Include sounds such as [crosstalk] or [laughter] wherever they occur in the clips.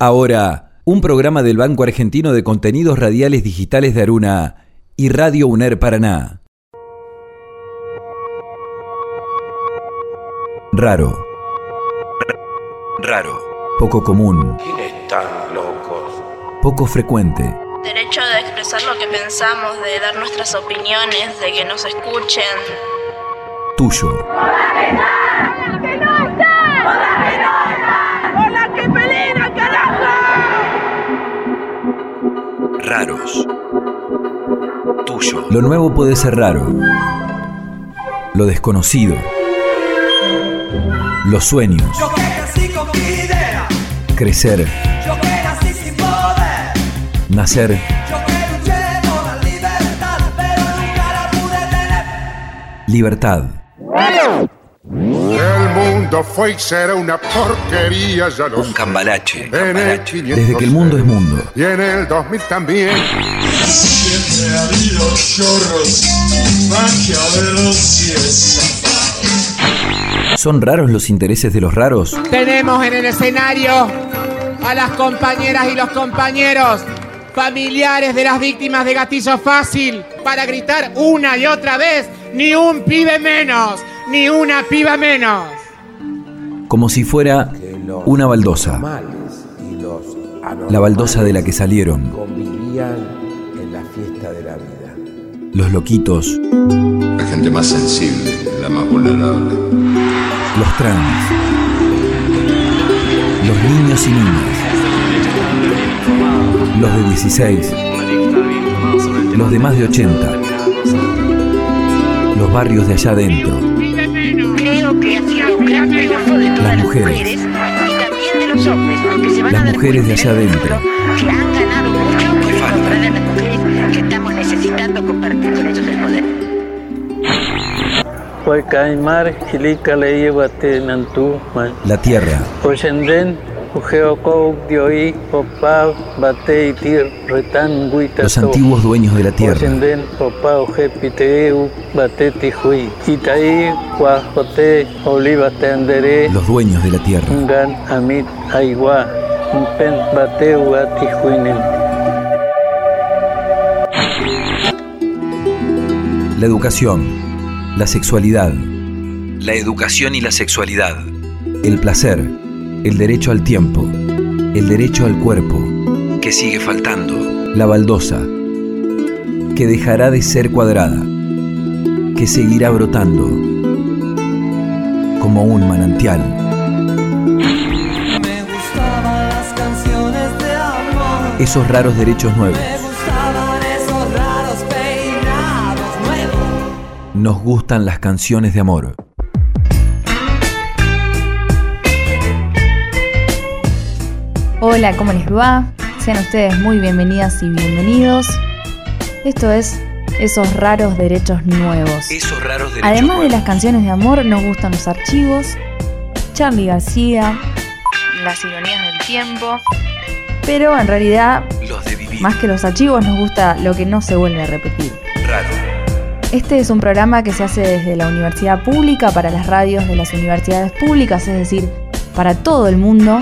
Ahora, un programa del Banco Argentino de Contenidos Radiales Digitales de Aruna y Radio UNER Paraná. Raro. Raro. Poco común. ¿Quiénes están locos? Poco frecuente. Derecho de expresar lo que pensamos, de dar nuestras opiniones, de que nos escuchen. Tuyo. Raros. Tuyo. Lo nuevo puede ser raro. Lo desconocido. Los sueños. Yo que nací con mi idea, Crecer. yo nací sin poder, Nacer. yo que luché por la libertad, pero nunca la pude tener. Libertad. El mundo fue y será una porquería, ya lo Un cambalache. En el 500 Desde que el mundo es mundo. Y en el 2000 también. Siempre ha habido chorros, maquiavelos y estafados. ¿Son raros los intereses de los raros? Tenemos en el escenario a las compañeras y los compañeros familiares de las víctimas de gatillo fácil para gritar una y otra vez, ni un pibe menos, ni una piba menos. Como si fuera una baldosa. La baldosa de la que salieron. convivían en la fiesta de la vida. Los loquitos. La gente más sensible, la más vulnerable. Los trans. Los niños y niñas. Los de 16. Los de más de 80. Los barrios de allá adentro. De Las las mujeres. mujeres y también de los hombres, porque se van Las a dar mujeres de allá adentro. que han ganado mucho por encontrar a las mujeres que estamos necesitando compartir con ellos el poder. La tierra. Los antiguos dueños de la tierra. Los dueños de la tierra. La educación. La sexualidad. La educación y la sexualidad. El placer. El derecho al tiempo. El derecho al cuerpo. Que sigue faltando. La baldosa. Que dejará de ser cuadrada. Que seguirá brotando. Como un manantial. Me gustaban las canciones de amor, Esos raros derechos nuevos. me gustaban esos raros peinados nuevos. Nos gustan las canciones de amor. Hola, ¿cómo les va? Sean ustedes muy bienvenidas y bienvenidos. Esto es Esos raros derechos nuevos. Esos raros derechos Además de las canciones de amor, nos gustan los archivos, Charlie García, las ironías del tiempo. Pero en realidad, Los de vivir. más que los archivos, nos gusta lo que no se vuelve a repetir. Raro. Este es un programa que se hace desde la universidad pública para las radios de las universidades públicas, es decir, para todo el mundo.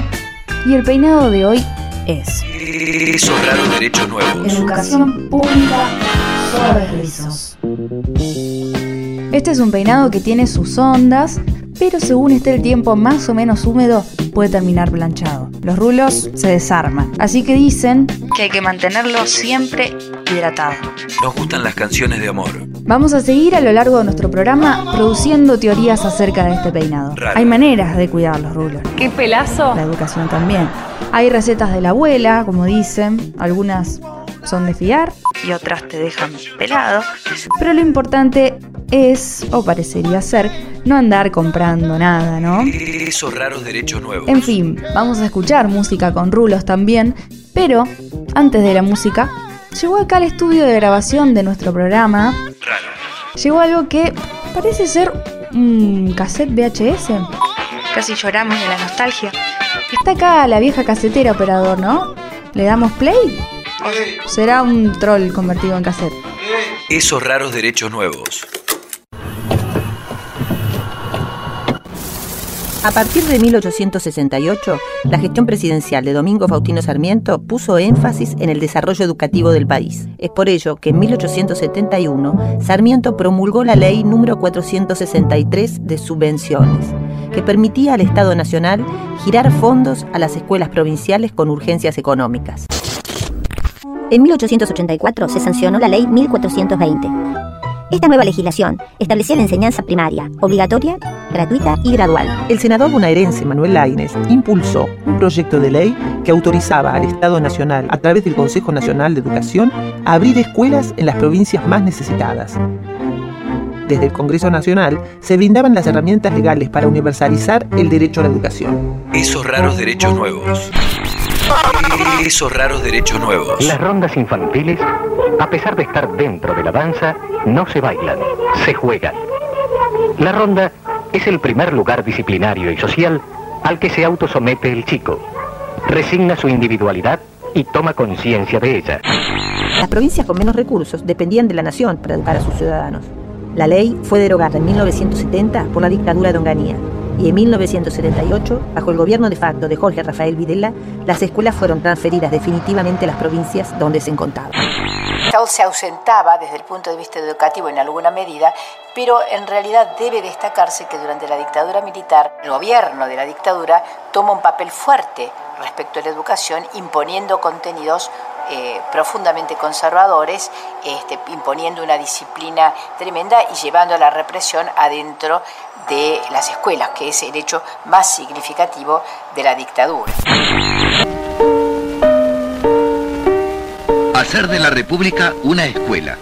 Y el peinado de hoy es derechos nuevos. Educación pública sobre rizos. Este es un peinado que tiene sus ondas, pero según esté el tiempo más o menos húmedo, puede terminar planchado. Los rulos se desarman, así que dicen que hay que mantenerlo siempre hidratado. Nos gustan las canciones de amor. Vamos a seguir a lo largo de nuestro programa produciendo teorías acerca de este peinado. Hay maneras de cuidar los rulos. ¡Qué pelazo! La educación también. Hay recetas de la abuela, como dicen, algunas son de fiar y otras te dejan pelado. Pero lo importante es, o parecería ser, no andar comprando nada, ¿no? Esos raros derechos nuevos. En fin, vamos a escuchar música con rulos también, pero antes de la música, llegó acá al estudio de grabación de nuestro programa, Raro. llegó algo que parece ser un cassette VHS. Casi lloramos de la nostalgia. Está acá la vieja casetera, operador, ¿no? ¿Le damos play? ¿O será un troll convertido en cassette? Esos raros derechos nuevos. A partir de 1868, la gestión presidencial de Domingo Faustino Sarmiento puso énfasis en el desarrollo educativo del país. Es por ello que en 1871 Sarmiento promulgó la ley número 463 de subvenciones, que permitía al Estado Nacional girar fondos a las escuelas provinciales con urgencias económicas. En 1884 se sancionó la ley 1420 esta nueva legislación establecía la enseñanza primaria, obligatoria, gratuita y gradual. El senador bonaerense Manuel Laines impulsó un proyecto de ley que autorizaba al Estado Nacional, a través del Consejo Nacional de Educación, a abrir escuelas en las provincias más necesitadas. Desde el Congreso Nacional se brindaban las herramientas legales para universalizar el derecho a la educación. Esos raros derechos nuevos. Esos raros derechos nuevos. Las rondas infantiles, a pesar de estar dentro de la danza, no se bailan, se juegan. La ronda es el primer lugar disciplinario y social al que se autosomete el chico. Resigna su individualidad y toma conciencia de ella. Las provincias con menos recursos dependían de la nación para educar a sus ciudadanos. La ley fue derogada en 1970 por la dictadura de Onganía y en 1978, bajo el gobierno de facto de Jorge Rafael Videla, las escuelas fueron transferidas definitivamente a las provincias donde se encontraban. Se ausentaba desde el punto de vista educativo en alguna medida, pero en realidad debe destacarse que durante la dictadura militar, el gobierno de la dictadura toma un papel fuerte respecto a la educación, imponiendo contenidos eh, profundamente conservadores, este, imponiendo una disciplina tremenda y llevando a la represión adentro de las escuelas, que es el hecho más significativo de la dictadura. Hacer de la República una escuela.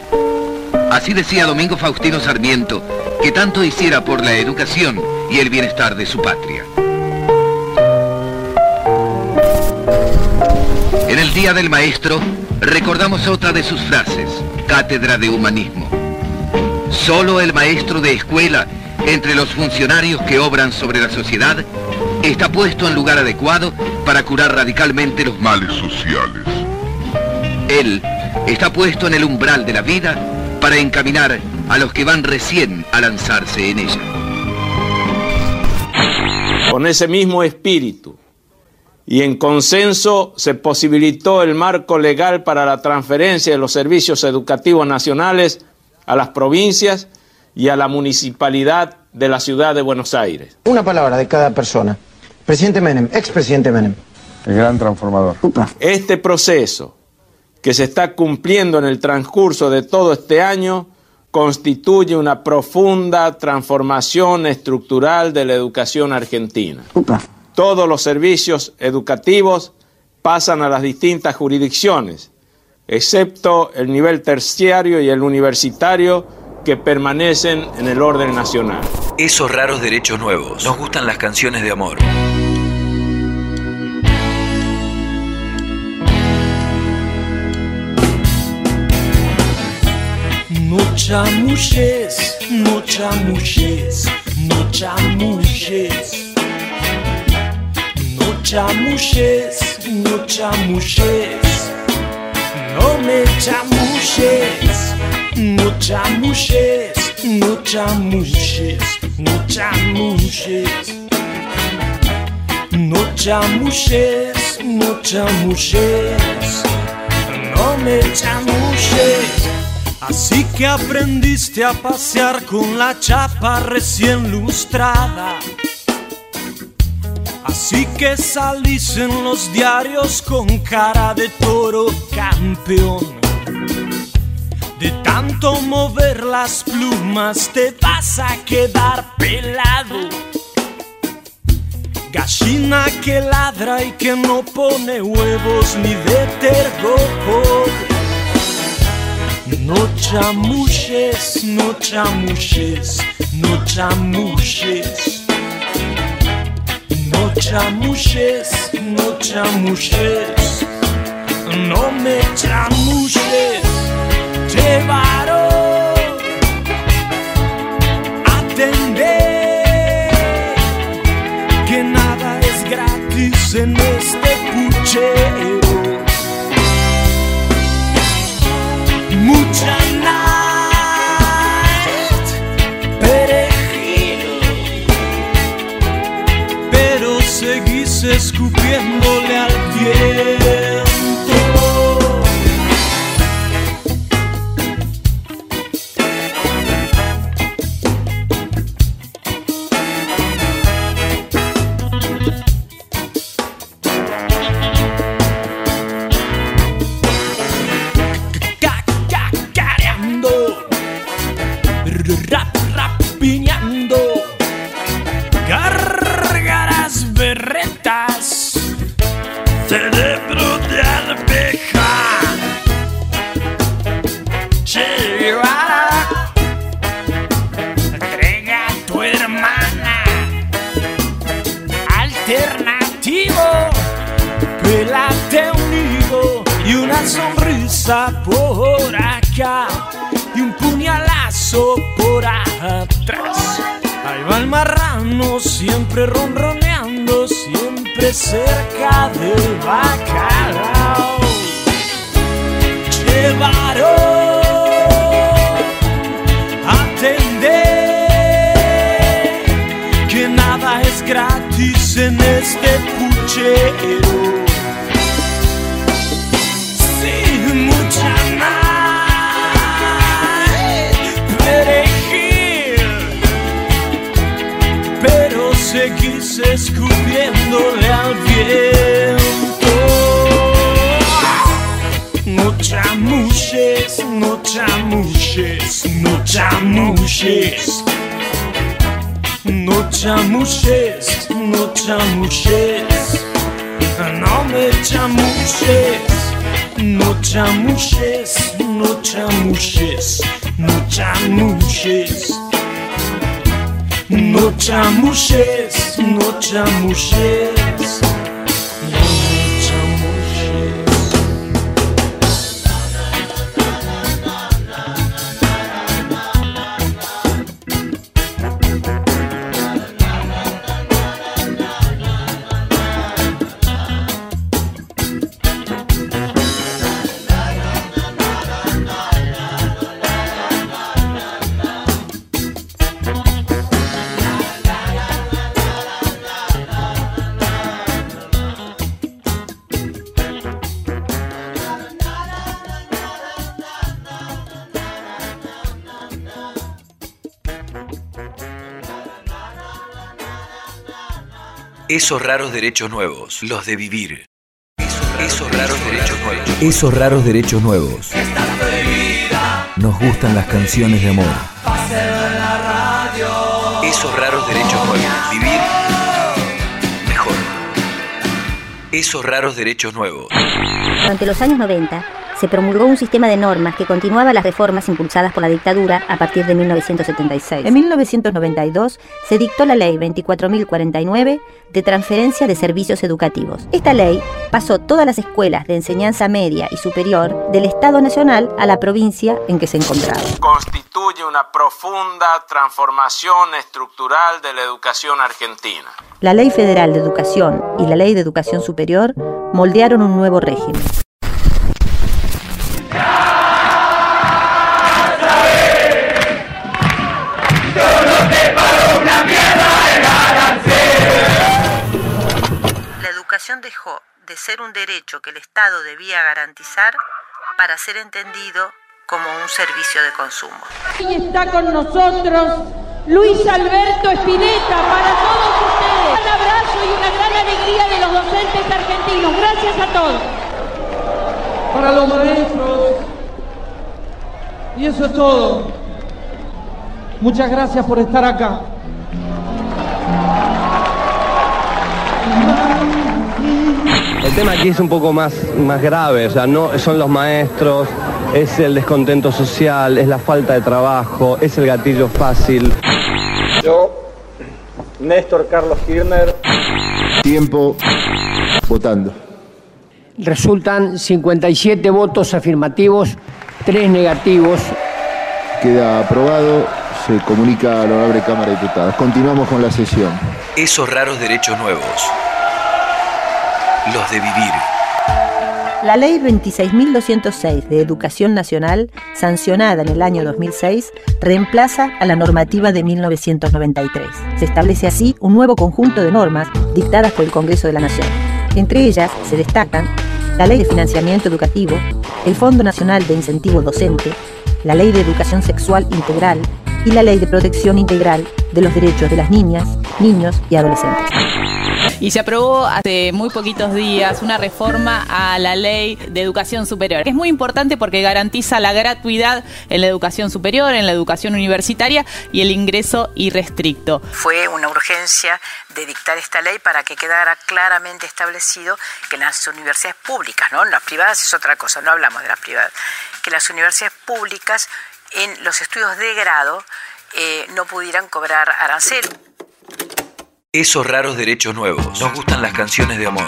Así decía Domingo Faustino Sarmiento, que tanto hiciera por la educación y el bienestar de su patria. En el Día del Maestro recordamos otra de sus frases, Cátedra de Humanismo. Solo el maestro de escuela, entre los funcionarios que obran sobre la sociedad, está puesto en lugar adecuado para curar radicalmente los males sociales. Él está puesto en el umbral de la vida para encaminar a los que van recién a lanzarse en ella. Con ese mismo espíritu, y en consenso se posibilitó el marco legal para la transferencia de los servicios educativos nacionales a las provincias y a la municipalidad de la ciudad de Buenos Aires. Una palabra de cada persona. Presidente Menem, expresidente Menem. El gran transformador. Este proceso que se está cumpliendo en el transcurso de todo este año constituye una profunda transformación estructural de la educación argentina. Todos los servicios educativos pasan a las distintas jurisdicciones, excepto el nivel terciario y el universitario que permanecen en el orden nacional. Esos raros derechos nuevos. Nos gustan las canciones de amor. No chamuches, no chamuches, no chamuches. No chamuches, no chamuches. No me chamuches, no chamuches, no chamuches, no chamuches. No chamuches, no chamuches, no me chamuches. Así que aprendiste a pasear con la chapa recién lustrada. Así que salís en los diarios con cara de toro campeón. De tanto mover las plumas te vas a quedar pelado. Gallina que ladra y que no pone huevos ni de. No chamuches, no chamuches, no chamuches. No chamuches, no chamuches. No me chamuches, llevaron. Atender que nada es gratis en este puchero. Y un puñalazo por atrás. Ahí va el marrano siempre ronroneando, siempre cerca del bacalao. Llevaron atender que nada es gratis en este puchero. Escupiéndole al viento. No chamuches, no chamuches, no chamuches. No chamuches, no chamuches. No me chamuches. No chamuches, no chamuches, no chamuches. No chamuches, no chamuches. Esos raros derechos nuevos, los de vivir. Esos raros derechos nuevos. Esos raros derechos nuevos. Nos gustan las canciones de amor. Esos raros derechos nuevos. Vivir mejor. Esos raros derechos nuevos. Durante los años 90, se promulgó un sistema de normas que continuaba las reformas impulsadas por la dictadura a partir de 1976. En 1992 se dictó la Ley 24.049 de transferencia de servicios educativos. Esta ley pasó todas las escuelas de enseñanza media y superior del Estado Nacional a la provincia en que se encontraba. Constituye una profunda transformación estructural de la educación argentina. La Ley Federal de Educación y la Ley de Educación Superior moldearon un nuevo régimen. Educación dejó de ser un derecho que el Estado debía garantizar para ser entendido como un servicio de consumo. Hoy está con nosotros Luis Alberto Espineta para todos ustedes. Un abrazo y una gran alegría de los docentes argentinos. Gracias a todos. Para los maestros. Y eso es todo. Muchas gracias por estar acá. Tema aquí es un poco más, más grave, o sea, no son los maestros, es el descontento social, es la falta de trabajo, es el gatillo fácil. Yo, Néstor Carlos Kirchner. Tiempo votando. Resultan 57 votos afirmativos, 3 negativos. Queda aprobado. Se comunica a la honorable Cámara de Diputados. Continuamos con la sesión. Esos raros derechos nuevos. Los de vivir. La Ley 26.206 de Educación Nacional, sancionada en el año 2006, reemplaza a la normativa de 1993. Se establece así un nuevo conjunto de normas dictadas por el Congreso de la Nación. Entre ellas se destacan la Ley de Financiamiento Educativo, el Fondo Nacional de Incentivo Docente, la Ley de Educación Sexual Integral y la Ley de Protección Integral de los Derechos de las Niñas, Niños y Adolescentes. Y se aprobó hace muy poquitos días una reforma a la ley de educación superior. Es muy importante porque garantiza la gratuidad en la educación superior, en la educación universitaria y el ingreso irrestricto. Fue una urgencia de dictar esta ley para que quedara claramente establecido que las universidades públicas, ¿no? Las privadas es otra cosa, no hablamos de las privadas, que las universidades públicas en los estudios de grado eh, no pudieran cobrar arancel. Esos raros derechos nuevos. Nos gustan las canciones de amor.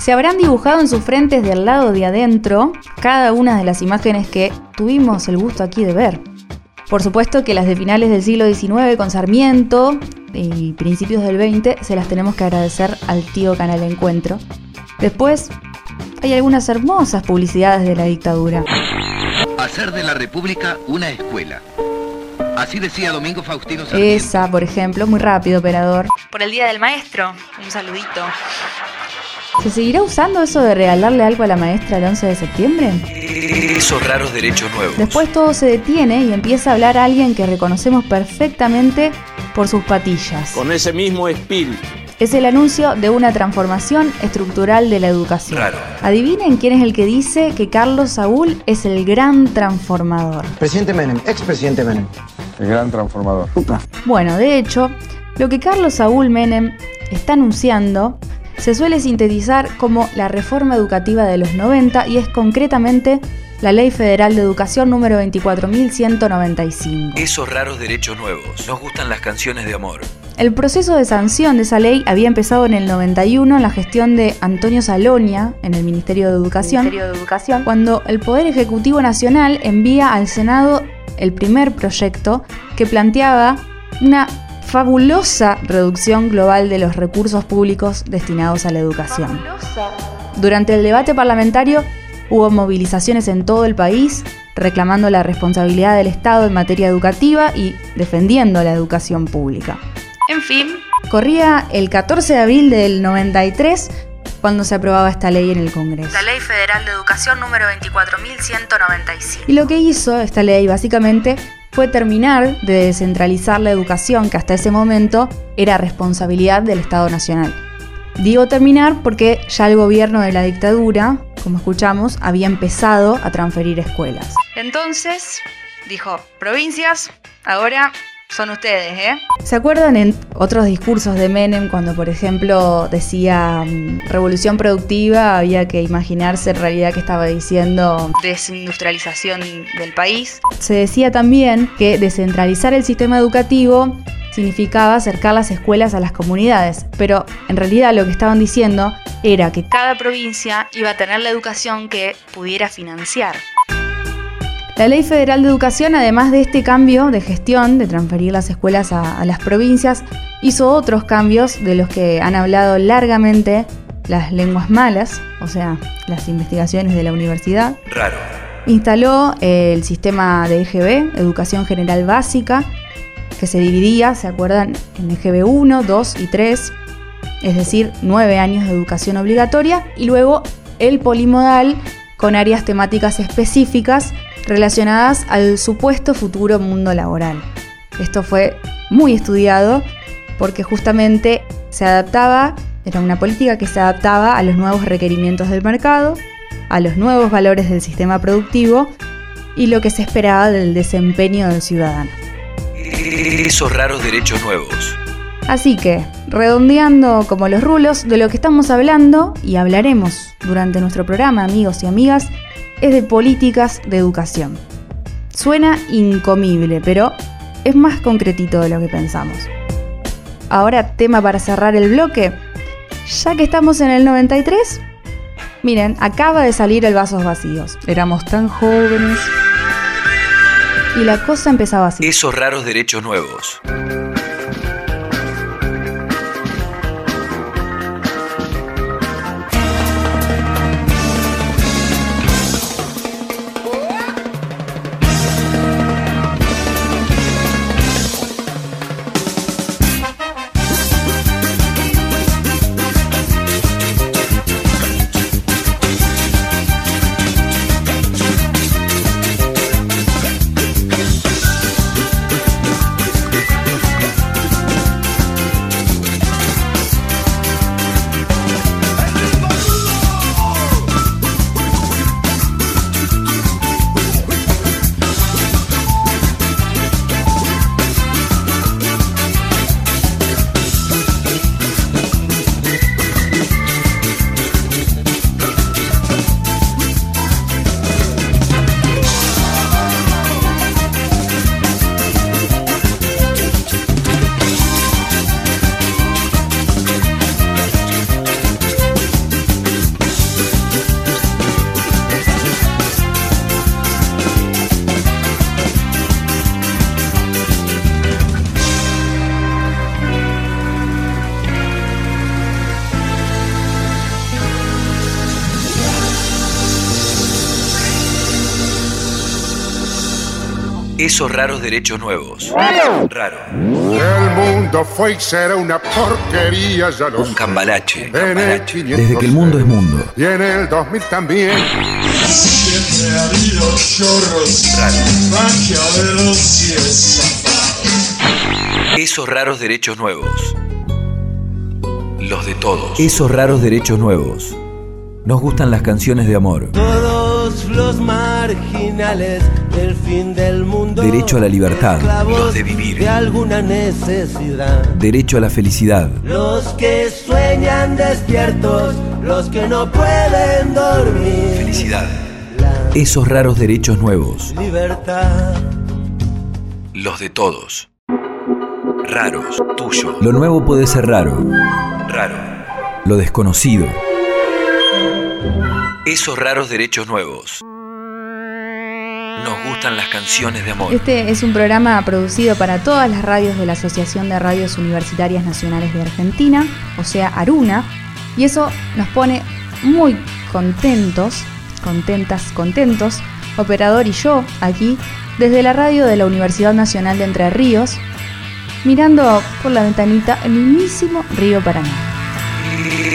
Se habrán dibujado en sus frentes del lado de adentro cada una de las imágenes que tuvimos el gusto aquí de ver. Por supuesto que las de finales del siglo XIX con Sarmiento y principios del XX se las tenemos que agradecer al tío Canal Encuentro. Después hay algunas hermosas publicidades de la dictadura. Hacer de la República una escuela. Así decía Domingo Faustino Sarmiento. Esa, por ejemplo, muy rápido, operador. Por el Día del Maestro, un saludito. ¿Se seguirá usando eso de regalarle algo a la maestra el 11 de septiembre? Esos raros derechos nuevos. Después todo se detiene y empieza a hablar alguien que reconocemos perfectamente por sus patillas. Con ese mismo espíritu. Es el anuncio de una transformación estructural de la educación. Claro. Adivinen quién es el que dice que Carlos Saúl es el gran transformador. Presidente Menem, expresidente Menem. El gran transformador. Bueno, de hecho, lo que Carlos Saúl Menem está anunciando se suele sintetizar como la reforma educativa de los 90 y es concretamente la Ley Federal de Educación número 24.195. Esos raros derechos nuevos. Nos gustan las canciones de amor. El proceso de sanción de esa ley había empezado en el 91 en la gestión de Antonio Salonia en el Ministerio de Educación, Ministerio de Educación. cuando el Poder Ejecutivo Nacional envía al Senado el primer proyecto que planteaba una fabulosa reducción global de los recursos públicos destinados a la educación. Durante el debate parlamentario hubo movilizaciones en todo el país reclamando la responsabilidad del Estado en materia educativa y defendiendo la educación pública. En fin, Corría el 14 de abril del 93 cuando se aprobaba esta ley en el Congreso. la Ley Federal de Educación número 24.195. Y lo que hizo esta ley básicamente fue terminar de descentralizar la educación que hasta ese momento era responsabilidad del Estado Nacional. Digo terminar porque ya el gobierno de la dictadura, como escuchamos, había empezado a transferir escuelas. Entonces, dijo, provincias, ahora son ustedes, ¿eh? ¿Se acuerdan en otros discursos de Menem cuando, por ejemplo, decía mm, revolución productiva, había que imaginarse en realidad que estaba diciendo Desindustrialización del país. Se decía también que descentralizar el sistema educativo significaba acercar las escuelas a las comunidades, pero en realidad lo que estaban diciendo era que Cada provincia iba a tener la educación que pudiera financiar. La Ley Federal de Educación, además de este cambio de gestión, de transferir las escuelas a, a las provincias, hizo otros cambios de los que han hablado largamente las lenguas malas, o sea, las investigaciones de la universidad. Raro. Instaló eh, el sistema de EGB, Educación General Básica, que se dividía, ¿se acuerdan?, en EGB 1, 2 y 3, es decir, nueve años de educación obligatoria, y luego el polimodal con áreas temáticas específicas relacionadas al supuesto futuro mundo laboral. Esto fue muy estudiado porque justamente se adaptaba, era una política que se adaptaba a los nuevos requerimientos del mercado, a los nuevos valores del sistema productivo y lo que se esperaba del desempeño del ciudadano. Esos raros derechos nuevos. Así que, redondeando como los rulos, de lo que estamos hablando y hablaremos durante nuestro programa, amigos y amigas, es de políticas de educación. Suena incomible, pero es más concretito de lo que pensamos. Ahora, tema para cerrar el bloque. Ya que estamos en el 93, miren, acaba de salir el Vasos Vacíos. Éramos tan jóvenes. Y la cosa empezaba así. Esos raros derechos nuevos. Esos raros derechos nuevos. Raro. El mundo fue y será una porquería, ya lo Un cambalache. Desde que el mundo es mundo. Y en el 2000 también. Siempre ha habido chorros, maquiavelos y estafados. Esos raros derechos nuevos. Los de todos. Esos raros derechos nuevos. Nos gustan las canciones de amor. Todos los marginales del fin del mundo. Derecho a la libertad. Los de vivir. De alguna necesidad. Derecho a la felicidad. Los que sueñan despiertos, los que no pueden dormir. Felicidad. Esos raros derechos nuevos. Libertad. Los de todos. Raros. Tuyo. Lo nuevo puede ser raro. Raro. Lo desconocido. Esos raros derechos nuevos. Nos gustan las canciones de amor. Este es un programa producido para todas las radios de la Asociación de Radios Universitarias Nacionales de Argentina, o sea, Aruna, y eso nos pone muy contentos, contentas, contentos, operador y yo aquí, desde la radio de la Universidad Nacional de Entre Ríos, mirando por la ventanita el mismísimo río Paraná.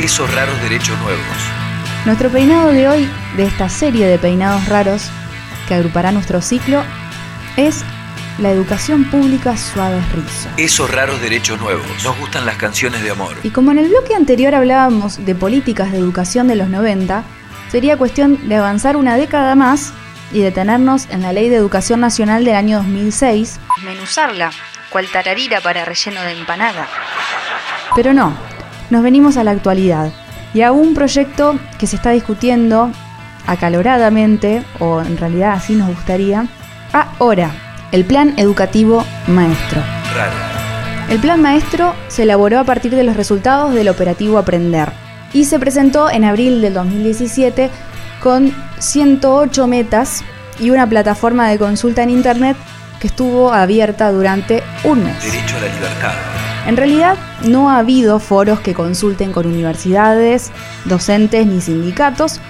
Esos raros derechos nuevos. Nuestro peinado de hoy, de esta serie de peinados raros que agrupará nuestro ciclo, es la educación pública suaves rizos. Esos raros derechos nuevos. Nos gustan las canciones de amor. Y como en el bloque anterior hablábamos de políticas de educación de los 90, sería cuestión de avanzar una década más y detenernos en la Ley de Educación Nacional del año 2006. Menuzarla, cual tararira para relleno de empanada. Pero no, nos venimos a la actualidad y a un proyecto que se está discutiendo acaloradamente, o en realidad así nos gustaría, ahora, el Plan Educativo Maestro. Raro. El Plan Maestro se elaboró a partir de los resultados del operativo Aprender y se presentó en abril del 2017 con 108 metas y una plataforma de consulta en Internet que estuvo abierta durante un mes. Derecho a la libertad. En realidad no ha habido foros que consulten con universidades, docentes ni sindicatos,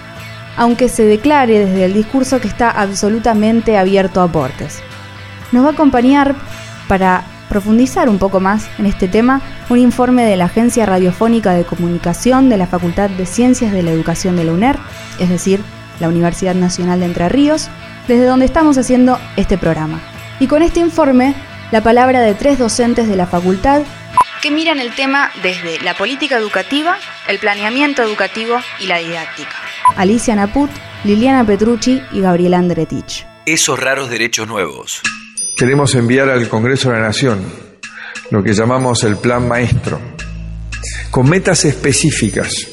aunque se declare desde el discurso que está absolutamente abierto a aportes. Nos va a acompañar para profundizar un poco más en este tema un informe de la Agencia Radiofónica de Comunicación de la Facultad de Ciencias de la Educación de la UNER, es decir, la Universidad Nacional de Entre Ríos, desde donde estamos haciendo este programa. Y con este informe, la palabra de tres docentes de la facultad que miran el tema desde la política educativa, el planeamiento educativo y la didáctica. Alicia Naput, Liliana Petrucci y Gabriela Andretich. Esos raros derechos nuevos. Queremos enviar al Congreso de la Nación lo que llamamos el Plan Maestro, con metas específicas.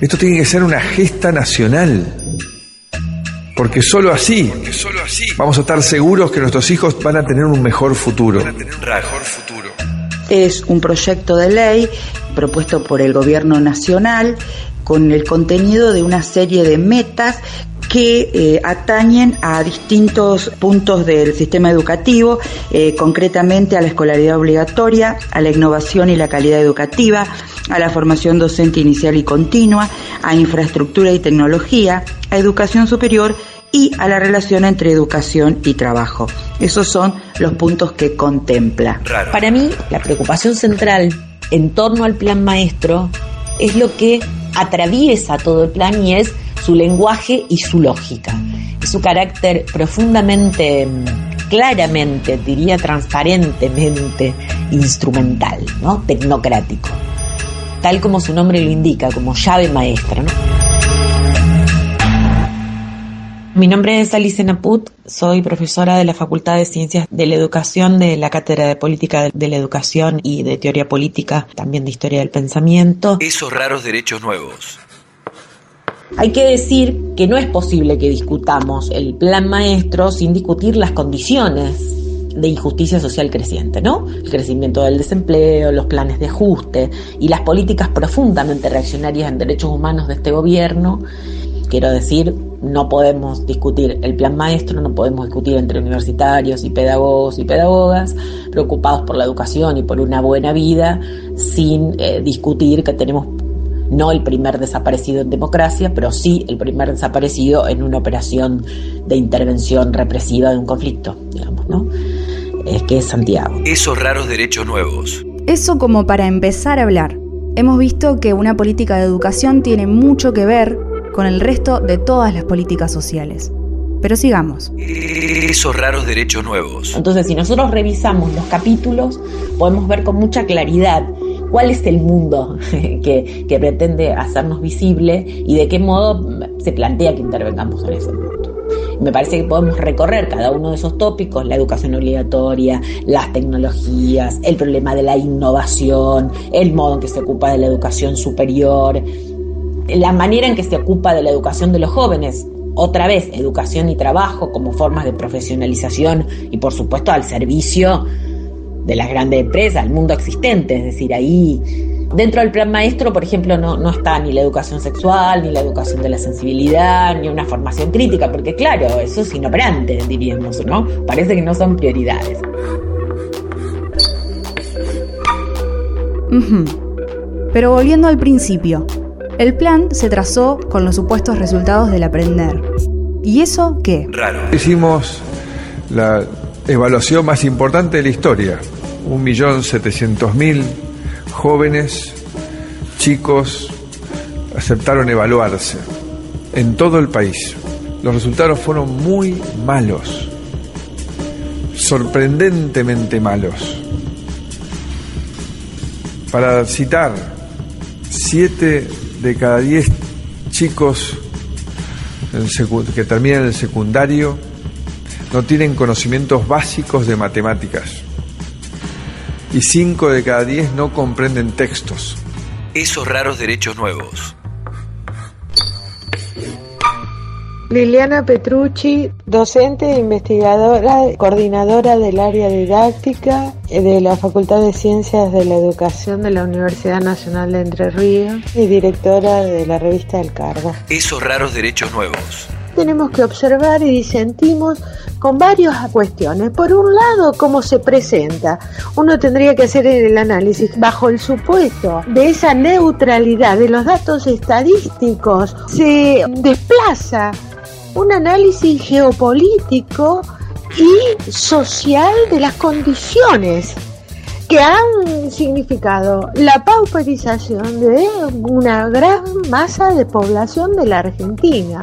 Esto tiene que ser una gesta nacional, porque solo así, vamos a estar seguros que nuestros hijos van a tener un mejor futuro. Mejor futuro. Es un proyecto de ley propuesto por el Gobierno Nacional con el contenido de una serie de metas que eh, atañen a distintos puntos del sistema educativo, eh, concretamente a la escolaridad obligatoria, a la innovación y la calidad educativa, a la formación docente inicial y continua, a infraestructura y tecnología, a educación superior y a la relación entre educación y trabajo. Esos son los puntos que contempla. Para mí, la preocupación central en torno al plan maestro es lo que atraviesa todo el plan y es su lenguaje y su lógica. Es su carácter profundamente, claramente, diría transparentemente instrumental, ¿no? tecnocrático. Tal como su nombre lo indica, como llave maestra. ¿no? Mi nombre es Alice Naput, soy profesora de la Facultad de Ciencias de la Educación de la Cátedra de Política de la Educación y de Teoría Política, también de Historia del Pensamiento. Esos raros derechos nuevos. Hay que decir que no es posible que discutamos el plan maestro sin discutir las condiciones de injusticia social creciente, ¿no? El crecimiento del desempleo, los planes de ajuste y las políticas profundamente reaccionarias en derechos humanos de este gobierno. Quiero decir, no podemos discutir el plan maestro, no podemos discutir entre universitarios y pedagogos y pedagogas preocupados por la educación y por una buena vida sin eh, discutir que tenemos no el primer desaparecido en democracia, pero sí el primer desaparecido en una operación de intervención represiva de un conflicto, digamos, ¿no? Es que es Santiago. Esos raros derechos nuevos. Eso como para empezar a hablar. Hemos visto que una política de educación tiene mucho que ver con el resto de todas las políticas sociales. Pero sigamos. Esos raros derechos nuevos. Entonces, si nosotros revisamos los capítulos, podemos ver con mucha claridad cuál es el mundo [laughs] que, que pretende hacernos visible y de qué modo se plantea que intervengamos en ese mundo. Me parece que podemos recorrer cada uno de esos tópicos, la educación obligatoria, las tecnologías, el problema de la innovación, el modo en que se ocupa de la educación superior, la manera en que se ocupa de la educación de los jóvenes. Otra vez, educación y trabajo como formas de profesionalización y por supuesto al servicio de las grandes empresas, el mundo existente. Es decir, ahí dentro del plan maestro, por ejemplo, no, no está ni la educación sexual, ni la educación de la sensibilidad, ni una formación crítica, porque claro, eso es inoperante, diríamos, ¿no? Parece que no son prioridades. Pero volviendo al principio, el plan se trazó con los supuestos resultados del aprender. ¿Y eso qué? Raro. Hicimos la evaluación más importante de la historia. Un millón setecientos mil jóvenes, chicos, aceptaron evaluarse en todo el país. Los resultados fueron muy malos, sorprendentemente malos. Para citar, siete de cada diez chicos en secu- que terminan el secundario no tienen conocimientos básicos de matemáticas y 5 de cada 10 no comprenden textos. Esos raros derechos nuevos. Liliana Petrucci, docente e investigadora, coordinadora del área didáctica de la Facultad de Ciencias de la Educación de la Universidad Nacional de Entre Ríos y directora de la revista El Cargo. Esos raros derechos nuevos. Tenemos que observar y disentimos con varias cuestiones. Por un lado, cómo se presenta. Uno tendría que hacer el análisis bajo el supuesto de esa neutralidad de los datos estadísticos. Se desplaza un análisis geopolítico y social de las condiciones que han significado la pauperización de una gran masa de población de la Argentina.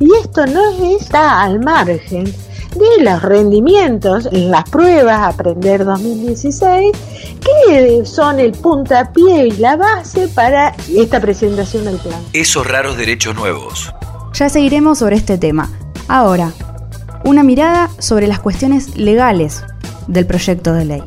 Y esto no está al margen de los rendimientos en las pruebas Aprender 2016, que son el puntapié y la base para esta presentación del plan. Esos raros derechos nuevos. Ya seguiremos sobre este tema. Ahora, una mirada sobre las cuestiones legales del proyecto de ley.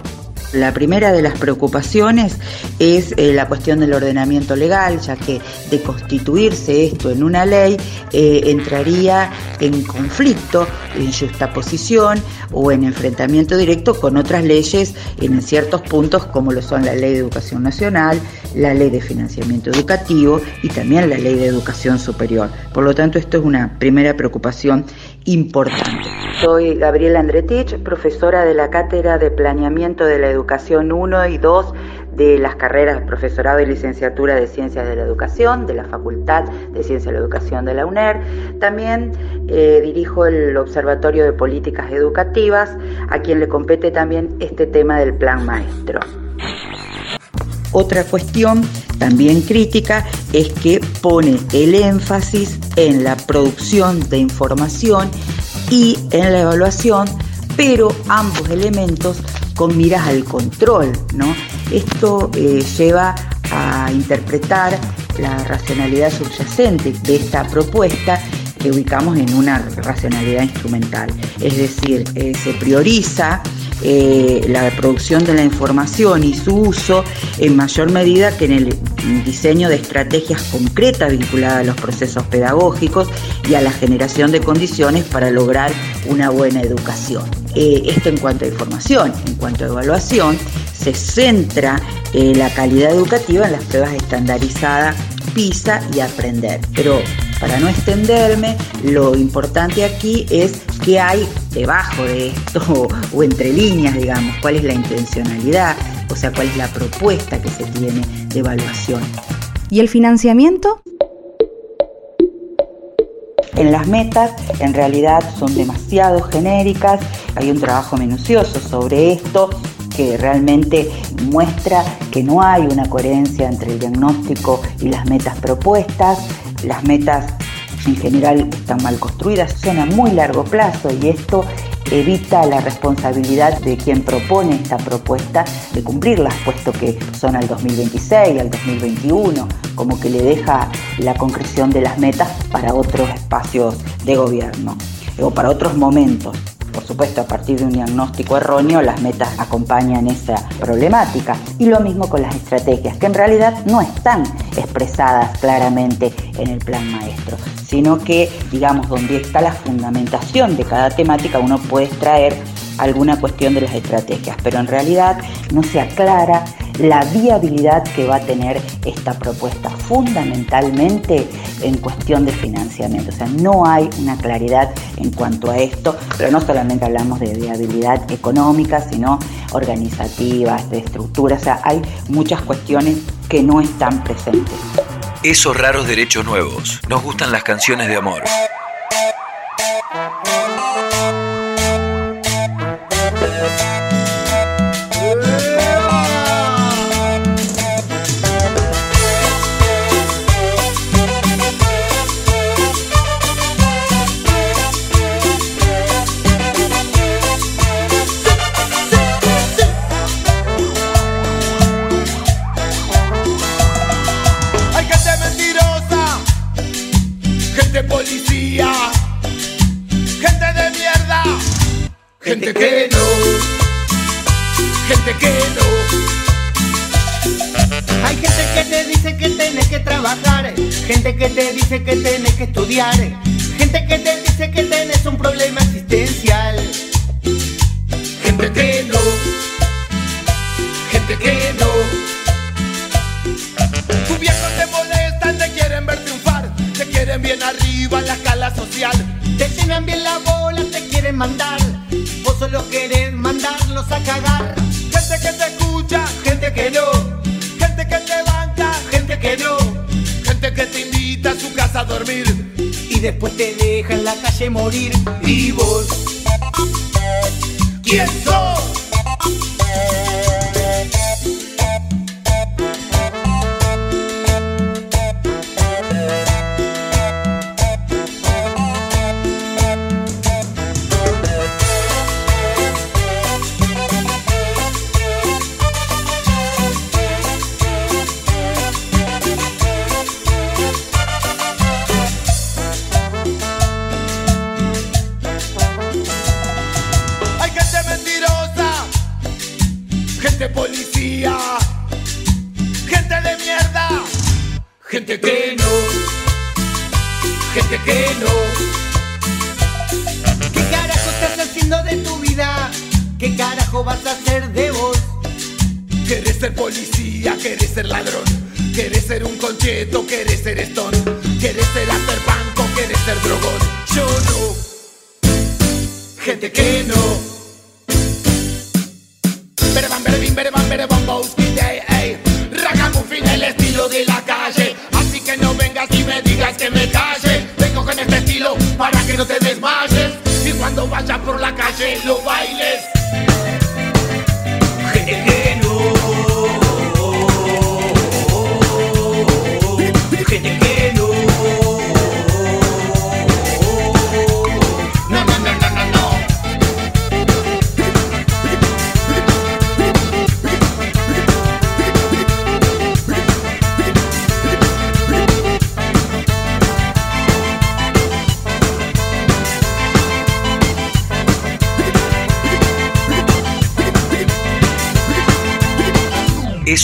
La primera de las preocupaciones es eh, la cuestión del ordenamiento legal, ya que de constituirse esto en una ley eh, entraría en conflicto, en justaposición o en enfrentamiento directo con otras leyes en ciertos puntos como lo son la Ley de Educación Nacional, la Ley de Financiamiento Educativo y también la Ley de Educación Superior. Por lo tanto, esto es una primera preocupación importante. Soy Gabriela Andretich, profesora de la Cátedra de Planeamiento de la Educación 1 y 2 de las carreras de profesorado y licenciatura de Ciencias de la Educación de la Facultad de Ciencias de la Educación de la UNER. También eh, dirijo el Observatorio de Políticas Educativas, a quien le compete también este tema del Plan Maestro. Otra cuestión también crítica es que pone el énfasis en la producción de información y en la evaluación, pero ambos elementos con miras al control. Esto eh, lleva a interpretar la racionalidad subyacente de esta propuesta que ubicamos en una racionalidad instrumental. Es decir, eh, se prioriza eh, la producción de la información y su uso en mayor medida que en el diseño de estrategias concretas vinculadas a los procesos pedagógicos y a la generación de condiciones para lograr una buena educación. Eh, esto en cuanto a información, en cuanto a evaluación, se centra eh, la calidad educativa en las pruebas estandarizadas PISA y aprender. Pero para no extenderme, lo importante aquí es qué hay debajo de esto o, [laughs] o entre líneas, digamos, cuál es la intencionalidad, o sea, cuál es la propuesta que se tiene de evaluación. ¿Y el financiamiento? En las metas en realidad son demasiado genéricas, hay un trabajo minucioso sobre esto que realmente muestra que no hay una coherencia entre el diagnóstico y las metas propuestas. Las metas en general están mal construidas, son a muy largo plazo y esto evita la responsabilidad de quien propone esta propuesta de cumplirlas, puesto que son al 2026, al 2021, como que le deja la concreción de las metas para otros espacios de gobierno o para otros momentos. Por supuesto, a partir de un diagnóstico erróneo, las metas acompañan esa problemática. Y lo mismo con las estrategias, que en realidad no están expresadas claramente en el plan maestro, sino que, digamos, donde está la fundamentación de cada temática, uno puede extraer alguna cuestión de las estrategias, pero en realidad no se aclara la viabilidad que va a tener esta propuesta fundamentalmente en cuestión de financiamiento. O sea, no hay una claridad en cuanto a esto, pero no solamente hablamos de viabilidad económica, sino organizativas, de estructura, o sea, hay muchas cuestiones que no están presentes. Esos raros derechos nuevos. Nos gustan las canciones de amor.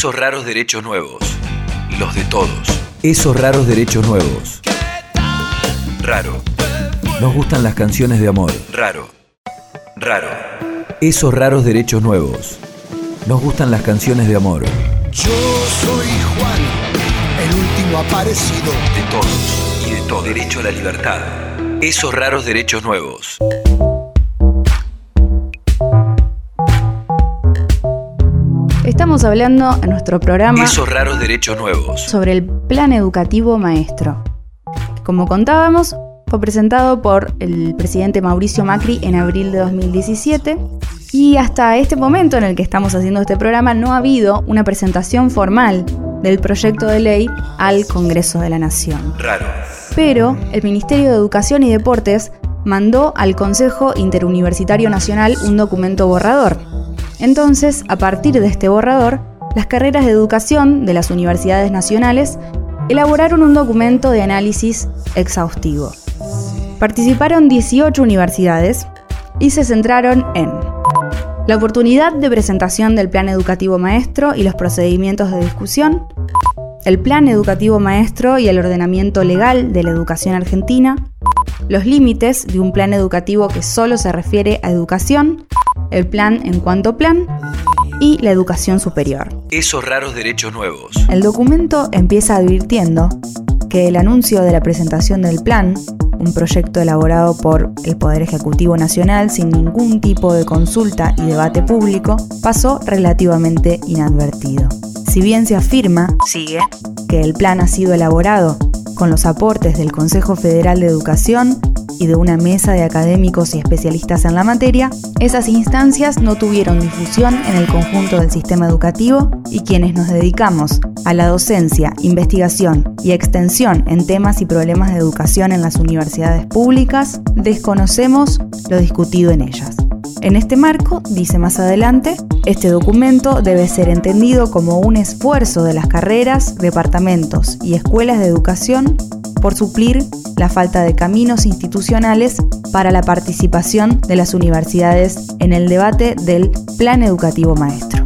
Esos raros derechos nuevos. Los de todos. Esos raros derechos nuevos. Raro. Nos gustan las canciones de amor. Raro. Raro. Esos raros derechos nuevos. Nos gustan las canciones de amor. Yo soy Juan, el último aparecido. De todos y de todo. Derecho a la libertad. Esos raros derechos nuevos. Estamos hablando en nuestro programa Esos raros derechos nuevos. sobre el Plan Educativo Maestro. Como contábamos, fue presentado por el presidente Mauricio Macri en abril de 2017 y hasta este momento en el que estamos haciendo este programa no ha habido una presentación formal del proyecto de ley al Congreso de la Nación. Raro. Pero el Ministerio de Educación y Deportes mandó al Consejo Interuniversitario Nacional un documento borrador. Entonces, a partir de este borrador, las carreras de educación de las universidades nacionales elaboraron un documento de análisis exhaustivo. Participaron 18 universidades y se centraron en la oportunidad de presentación del plan educativo maestro y los procedimientos de discusión, el plan educativo maestro y el ordenamiento legal de la educación argentina, los límites de un plan educativo que solo se refiere a educación, el plan en cuanto plan y la educación superior. Esos raros derechos nuevos. El documento empieza advirtiendo que el anuncio de la presentación del plan, un proyecto elaborado por el Poder Ejecutivo Nacional sin ningún tipo de consulta y debate público, pasó relativamente inadvertido. Si bien se afirma, sigue, que el plan ha sido elaborado con los aportes del Consejo Federal de Educación y de una mesa de académicos y especialistas en la materia, esas instancias no tuvieron difusión en el conjunto del sistema educativo y quienes nos dedicamos a la docencia, investigación y extensión en temas y problemas de educación en las universidades públicas, desconocemos lo discutido en ellas. En este marco, dice más adelante, este documento debe ser entendido como un esfuerzo de las carreras, departamentos y escuelas de educación por suplir la falta de caminos institucionales para la participación de las universidades en el debate del Plan Educativo Maestro.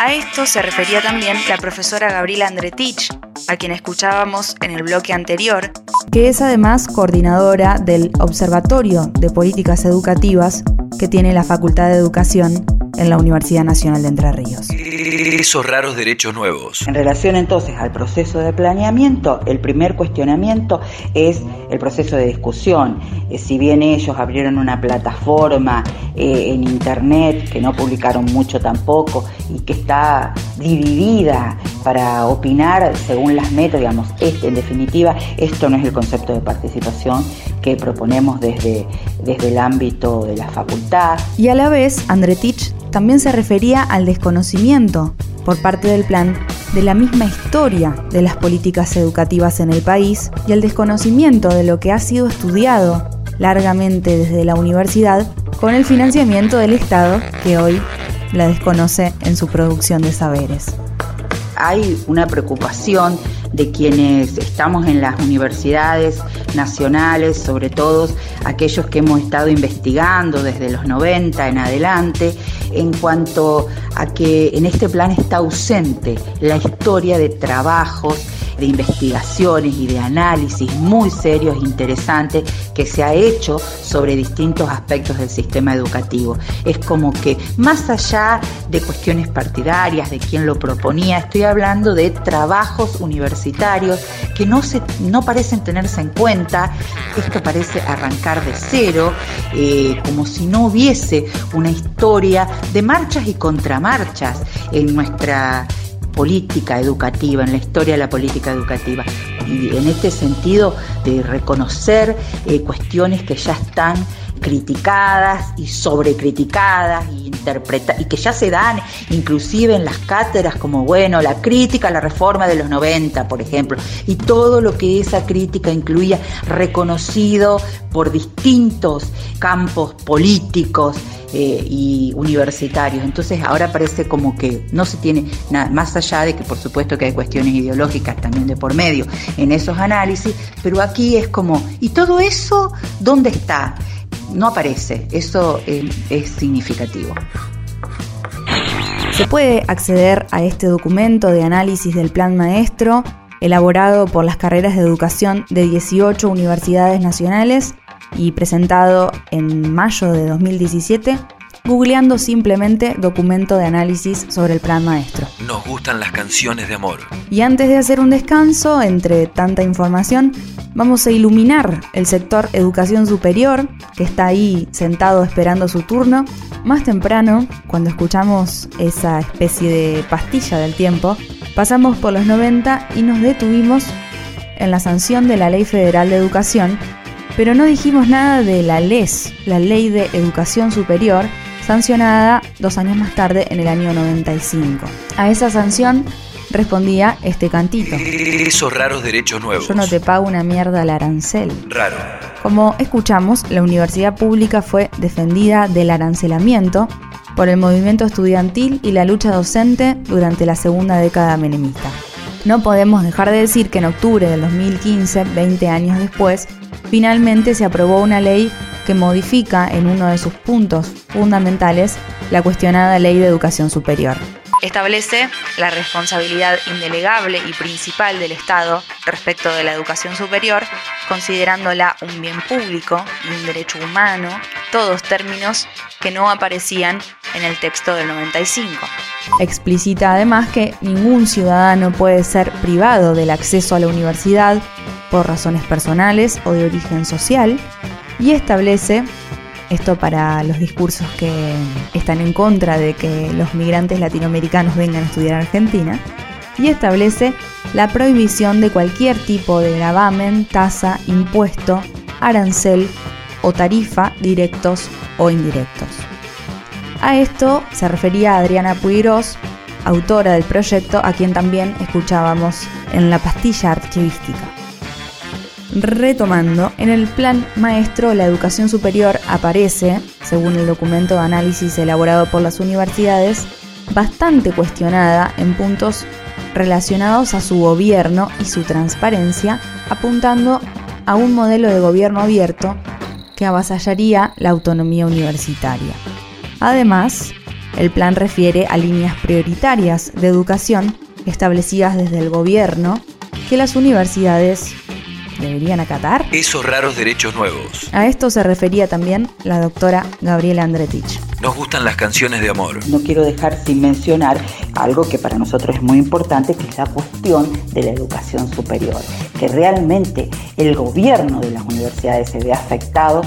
A esto se refería también la profesora Gabriela Andretich, a quien escuchábamos en el bloque anterior, que es además coordinadora del Observatorio de Políticas Educativas que tiene la Facultad de Educación en la Universidad Nacional de Entre Ríos. Esos raros derechos nuevos. En relación entonces al proceso de planeamiento, el primer cuestionamiento es el proceso de discusión. Eh, si bien ellos abrieron una plataforma eh, en Internet, que no publicaron mucho tampoco, y que está dividida para opinar según las metas, digamos, este, en definitiva, esto no es el concepto de participación que proponemos desde, desde el ámbito de la facultad. Y a la vez, Andretich también se refería al desconocimiento por parte del plan de la misma historia de las políticas educativas en el país y el desconocimiento de lo que ha sido estudiado largamente desde la universidad con el financiamiento del Estado que hoy la desconoce en su producción de saberes. Hay una preocupación de quienes estamos en las universidades nacionales, sobre todo aquellos que hemos estado investigando desde los 90 en adelante, en cuanto a que en este plan está ausente la historia de trabajos de investigaciones y de análisis muy serios e interesantes que se ha hecho sobre distintos aspectos del sistema educativo. Es como que más allá de cuestiones partidarias, de quién lo proponía, estoy hablando de trabajos universitarios que no, se, no parecen tenerse en cuenta, esto parece arrancar de cero, eh, como si no hubiese una historia de marchas y contramarchas en nuestra política educativa, en la historia de la política educativa. Y en este sentido de reconocer eh, cuestiones que ya están criticadas y sobrecriticadas y y que ya se dan inclusive en las cátedras como bueno la crítica a la reforma de los 90 por ejemplo y todo lo que esa crítica incluía reconocido por distintos campos políticos eh, y universitarios. Entonces ahora parece como que no se tiene nada, más allá de que por supuesto que hay cuestiones ideológicas también de por medio en esos análisis, pero aquí es como, ¿y todo eso dónde está? No aparece, eso eh, es significativo. Se puede acceder a este documento de análisis del plan maestro elaborado por las carreras de educación de 18 universidades nacionales y presentado en mayo de 2017 googleando simplemente documento de análisis sobre el plan maestro. Nos gustan las canciones de amor. Y antes de hacer un descanso entre tanta información, vamos a iluminar el sector educación superior, que está ahí sentado esperando su turno. Más temprano, cuando escuchamos esa especie de pastilla del tiempo, pasamos por los 90 y nos detuvimos en la sanción de la Ley Federal de Educación, pero no dijimos nada de la LES, la Ley de Educación Superior, sancionada dos años más tarde en el año 95. A esa sanción respondía este cantito. Esos raros derechos nuevos. Yo no te pago una mierda al arancel. Raro. Como escuchamos, la universidad pública fue defendida del arancelamiento por el movimiento estudiantil y la lucha docente durante la segunda década menemista. No podemos dejar de decir que en octubre del 2015, 20 años después, finalmente se aprobó una ley que modifica en uno de sus puntos fundamentales la cuestionada Ley de Educación Superior. Establece la responsabilidad indelegable y principal del Estado respecto de la educación superior, considerándola un bien público y un derecho humano, todos términos que no aparecían en el texto del 95. Explicita además que ningún ciudadano puede ser privado del acceso a la universidad por razones personales o de origen social y establece esto para los discursos que están en contra de que los migrantes latinoamericanos vengan a estudiar a Argentina, y establece la prohibición de cualquier tipo de gravamen, tasa, impuesto, arancel o tarifa directos o indirectos. A esto se refería Adriana Puigros, autora del proyecto, a quien también escuchábamos en la pastilla archivística. Retomando, en el plan maestro la educación superior aparece, según el documento de análisis elaborado por las universidades, bastante cuestionada en puntos relacionados a su gobierno y su transparencia, apuntando a un modelo de gobierno abierto que avasallaría la autonomía universitaria. Además, el plan refiere a líneas prioritarias de educación establecidas desde el gobierno que las universidades deberían acatar. Esos raros derechos nuevos. A esto se refería también la doctora Gabriela Andretich. Nos gustan las canciones de amor. No quiero dejar sin mencionar algo que para nosotros es muy importante, que es la cuestión de la educación superior. Que realmente el gobierno de las universidades se ve afectado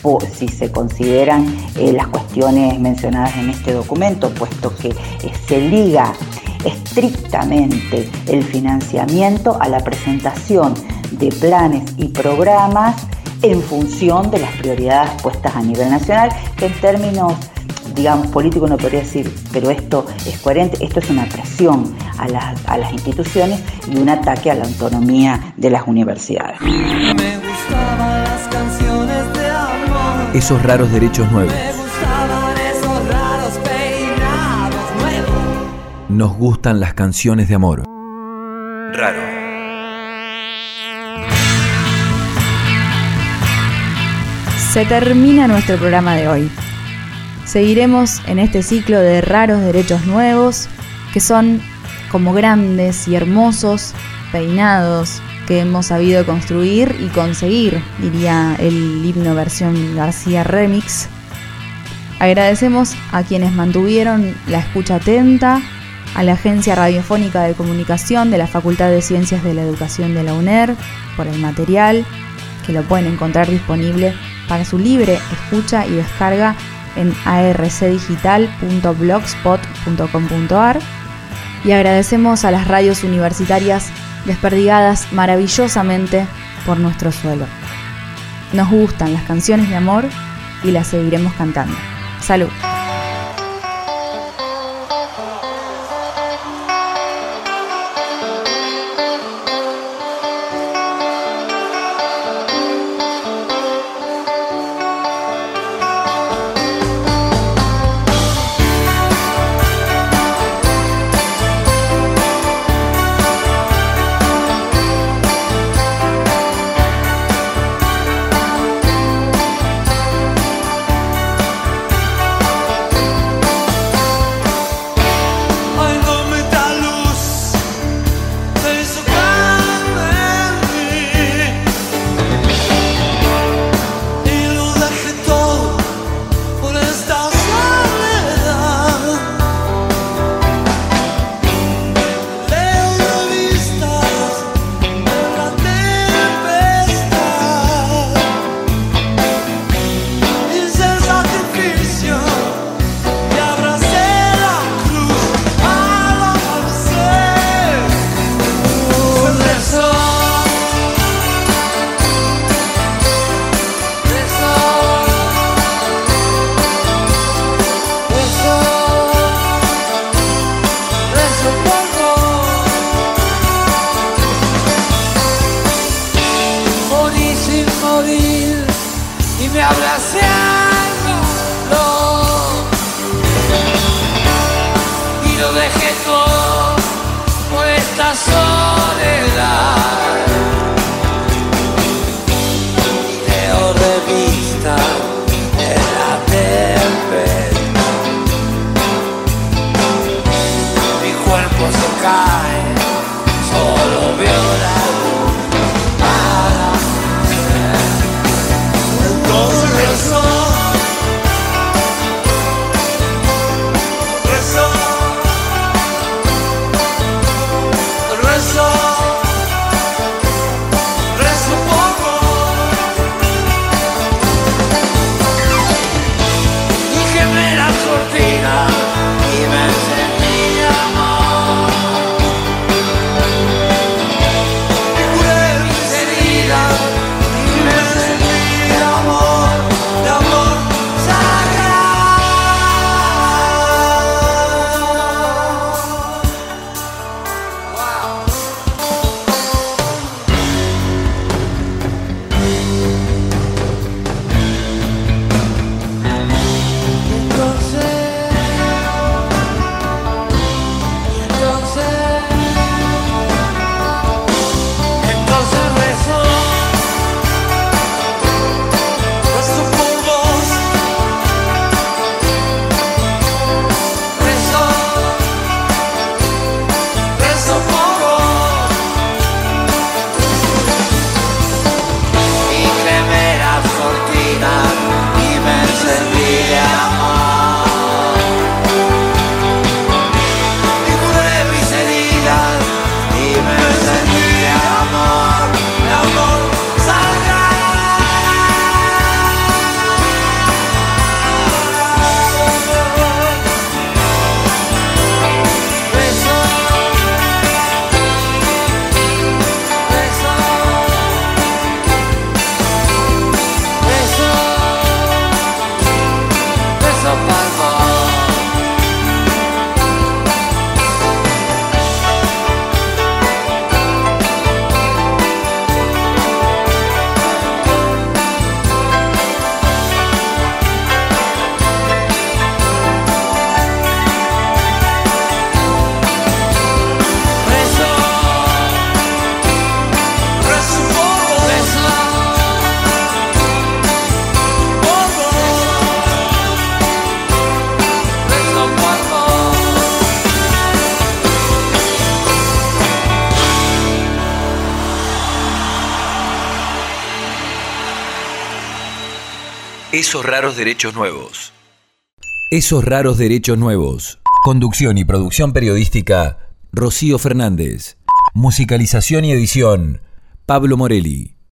por, si se consideran eh, las cuestiones mencionadas en este documento, puesto que eh, se liga estrictamente el financiamiento a la presentación de planes y programas en función de las prioridades puestas a nivel nacional, que en términos digamos, políticos no podría decir, pero esto es coherente, esto es una presión a las, a las instituciones y un ataque a la autonomía de las universidades. Me gustaban las canciones de amor. Esos raros derechos nuevos. Me gustaban esos raros peinados nuevos. Nos gustan las canciones de amor. Raro. Se termina nuestro programa de hoy. Seguiremos en este ciclo de raros derechos nuevos, que son como grandes y hermosos peinados que hemos sabido construir y conseguir, diría el himno versión García Remix. Agradecemos a quienes mantuvieron la escucha atenta, a la Agencia Radiofónica de Comunicación de la Facultad de Ciencias de la Educación de la UNER por el material, que lo pueden encontrar disponible para su libre escucha y descarga en arcdigital.blogspot.com.ar y agradecemos a las radios universitarias desperdigadas maravillosamente por nuestro suelo. Nos gustan las canciones de amor y las seguiremos cantando. Salud. corazón, no estás. Esos raros derechos nuevos. Esos raros derechos nuevos. Conducción y producción periodística, Rocío Fernández. Musicalización y edición, Pablo Morelli.